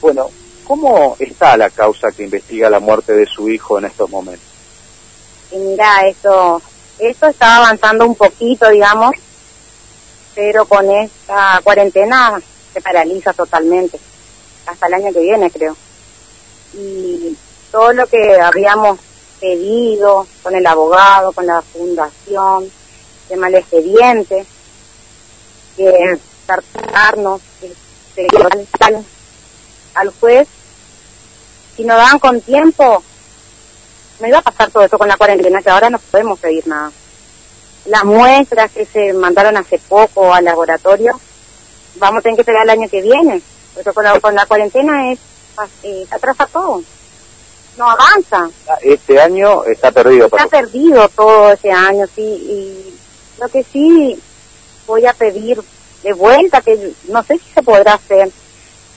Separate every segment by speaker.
Speaker 1: Bueno, ¿cómo está la causa que investiga la muerte de su hijo en estos momentos?
Speaker 2: Y mira, esto, esto está avanzando un poquito, digamos, pero con esta cuarentena se paraliza totalmente, hasta el año que viene creo. Y todo lo que habíamos pedido con el abogado, con la fundación, tema del expediente, que tratarnos al, al juez, si nos daban con tiempo, me iba a pasar todo eso con la cuarentena, que ahora no podemos pedir nada. Las muestras que se mandaron hace poco al laboratorio, vamos a tener que esperar el año que viene, porque con la, con la cuarentena es eh, atrasa todo, no avanza.
Speaker 1: Este año está perdido.
Speaker 2: Está perdido todo ese año, sí, y lo que sí voy a pedir de vuelta, que no sé si se podrá hacer,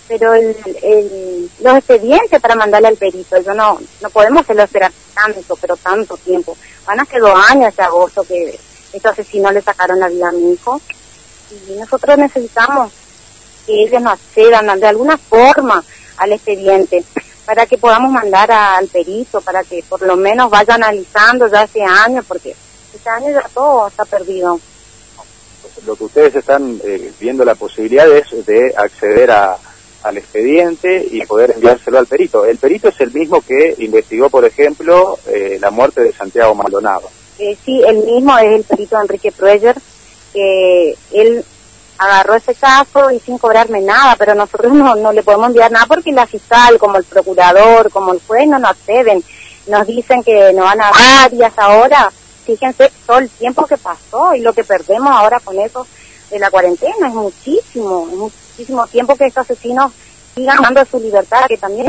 Speaker 2: pero el, los expedientes para mandarle al perito, yo no, no podemos hacerlo esperar tanto, pero tanto tiempo. Van a ser dos años de agosto que estos asesinos le sacaron la vida a mi hijo y nosotros necesitamos que ellos nos accedan de alguna forma al expediente para que podamos mandar al perito, para que por lo menos vaya analizando ya ese año, porque este año ya todo está perdido
Speaker 1: lo que ustedes están eh, viendo la posibilidad es de acceder a, al expediente y poder enviárselo al perito. El perito es el mismo que investigó, por ejemplo, eh, la muerte de Santiago Maldonado.
Speaker 2: Eh, sí, el mismo es el perito Enrique Prueger, que él agarró ese caso y sin cobrarme nada, pero nosotros no, no le podemos enviar nada porque la fiscal, como el procurador, como el juez, no nos acceden. Nos dicen que no van a dar hasta ahora fíjense todo el tiempo que pasó y lo que perdemos ahora con eso de la cuarentena es muchísimo, es muchísimo tiempo que estos asesinos sigan dando su libertad, que también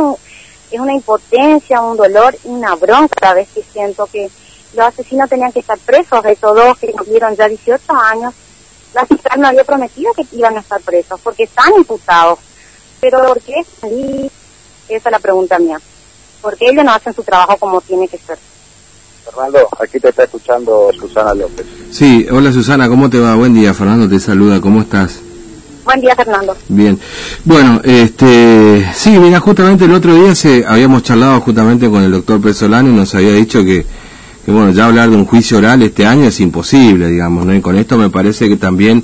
Speaker 2: es una impotencia, un dolor una bronca cada vez que siento que los asesinos tenían que estar presos, esos dos que cumplieron ya 18 años, la fiscal no había prometido que iban a estar presos, porque están imputados. Pero ¿por qué? esa es la pregunta mía. ¿Por qué ellos no hacen su trabajo como tiene que ser?
Speaker 1: Fernando, aquí te está escuchando Susana López.
Speaker 3: Sí, hola Susana, ¿cómo te va? Buen día, Fernando te saluda, ¿cómo estás?
Speaker 2: Buen día, Fernando.
Speaker 3: Bien. Bueno, este, sí, mira, justamente el otro día se habíamos charlado justamente con el doctor Pesolano y nos había dicho que, que, bueno, ya hablar de un juicio oral este año es imposible, digamos, ¿no? Y con esto me parece que también,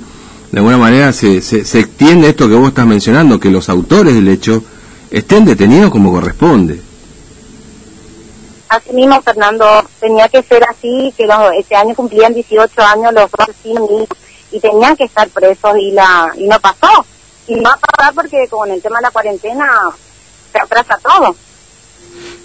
Speaker 3: de alguna manera, se, se, se extiende esto que vos estás mencionando, que los autores del hecho estén detenidos como corresponde
Speaker 2: así mismo, Fernando, tenía que ser así, que los, este año cumplían 18 años los dos y, tenían que estar presos y la y no pasó. Y no va a pasar porque con el tema de la cuarentena se atrasa todo.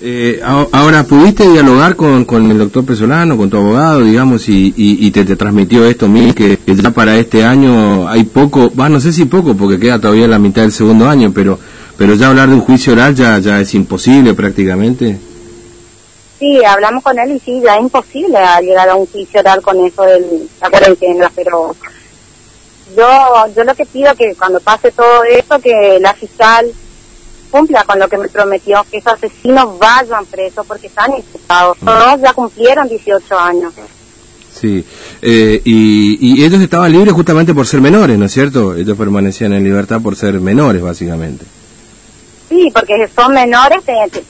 Speaker 3: Eh, ahora, ¿pudiste dialogar con, con el doctor Pesolano, con tu abogado, digamos, y, y, te, te, transmitió esto, mí, que, ya para este año hay poco, va, no sé si poco, porque queda todavía la mitad del segundo año, pero pero ya hablar de un juicio oral ya, ya es imposible prácticamente?
Speaker 2: Sí, hablamos con él y sí, ya es imposible llegar a un juicio oral con eso de la cuarentena, pero yo yo lo que pido que cuando pase todo esto, que la fiscal cumpla con lo que me prometió, que esos asesinos vayan presos porque están imputados. Todos ya cumplieron 18 años.
Speaker 3: Sí, eh, y, y ellos estaban libres justamente por ser menores, ¿no es cierto? Ellos permanecían en libertad por ser menores, básicamente.
Speaker 2: Sí, porque son menores,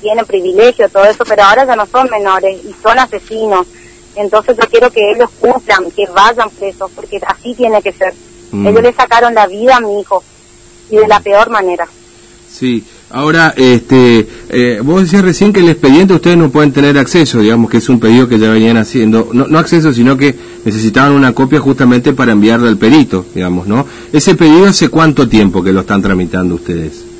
Speaker 2: tienen privilegio, todo eso, pero ahora ya no son menores y son asesinos. Entonces yo quiero que ellos cumplan, que vayan presos, porque así tiene que ser. Mm. Ellos le sacaron la vida a mi hijo y de la peor manera.
Speaker 3: Sí, ahora, este, eh, vos decías recién que el expediente ustedes no pueden tener acceso, digamos que es un pedido que ya venían haciendo, no, no acceso, sino que necesitaban una copia justamente para enviarle al perito, digamos, ¿no? Ese pedido hace cuánto tiempo que lo están tramitando ustedes?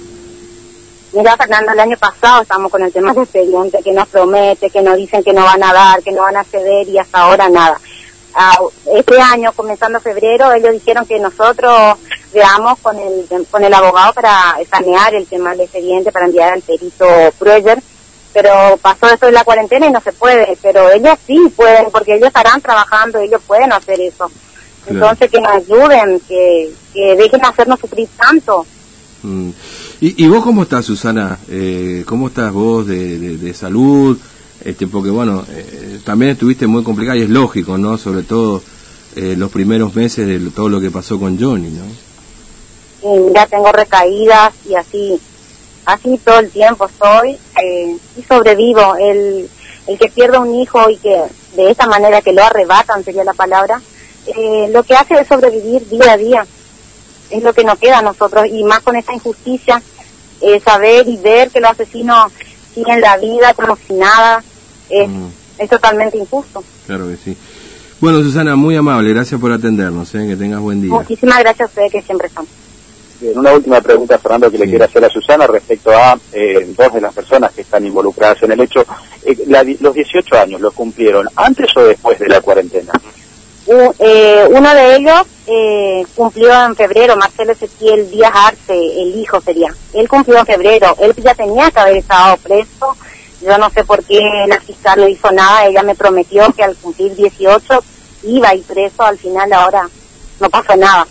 Speaker 2: Mira, Fernando, el año pasado estamos con el tema del expediente, que nos promete, que nos dicen que no van a dar, que no van a ceder y hasta ahora nada. Ah, este año, comenzando febrero, ellos dijeron que nosotros veamos con el, con el abogado para escanear el tema del expediente, para enviar al perito Prueger, pero pasó eso de la cuarentena y no se puede, pero ellos sí pueden, porque ellos estarán trabajando, ellos pueden hacer eso. Entonces, que nos ayuden, que, que dejen hacernos sufrir tanto.
Speaker 3: Mm. ¿Y, vos cómo estás, Susana? Eh, ¿Cómo estás vos de, salud? Este, porque bueno, eh, también estuviste muy complicada y es lógico, ¿no? Sobre todo eh, los primeros meses de todo lo que pasó con Johnny, ¿no?
Speaker 2: ya tengo recaídas y así. así todo el tiempo estoy eh, y sobrevivo. El, el que pierda un hijo y que de esta manera que lo arrebatan sería la palabra, eh, lo que hace es sobrevivir día a día. Es lo que nos queda a nosotros y más con esta injusticia, eh, saber y ver que los asesinos siguen la vida como si nada, es,
Speaker 3: Mm.
Speaker 2: es totalmente injusto.
Speaker 3: Claro que sí. Bueno, Susana, muy amable, gracias por atendernos, ¿eh? que tengas buen día.
Speaker 2: Muchísimas gracias a ustedes que siempre están.
Speaker 1: Bien, una última pregunta, Fernando, que le quiero hacer a Susana respecto a eh, dos de las personas que están involucradas en el hecho. Eh, la di- los 18 años los cumplieron antes o después de la cuarentena.
Speaker 2: U- eh, uno de ellos eh, cumplió en febrero, Marcelo Ezequiel Díaz Arce, el hijo sería. Él cumplió en febrero, él ya tenía que haber estado preso. Yo no sé por qué la fiscal no hizo nada, ella me prometió que al cumplir 18 iba ir preso, al final ahora no pasó nada.